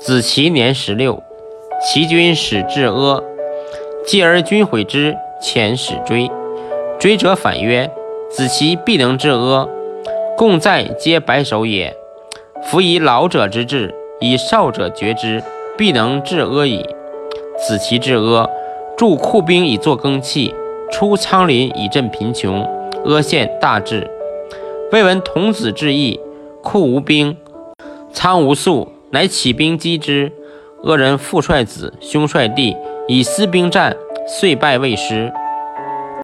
子期年十六，齐军使至阿，继而君毁之，遣使追。追者反曰：“子期必能至阿，共在皆白首也。夫以老者之志，以少者决之，必能至阿矣。”子期至阿，助库兵以作耕器，出仓林以赈贫穷。阿县大治。未闻童子至邑，库无兵，仓无粟，乃起兵击之。恶人父帅子，兄帅弟，以私兵战，遂败未师。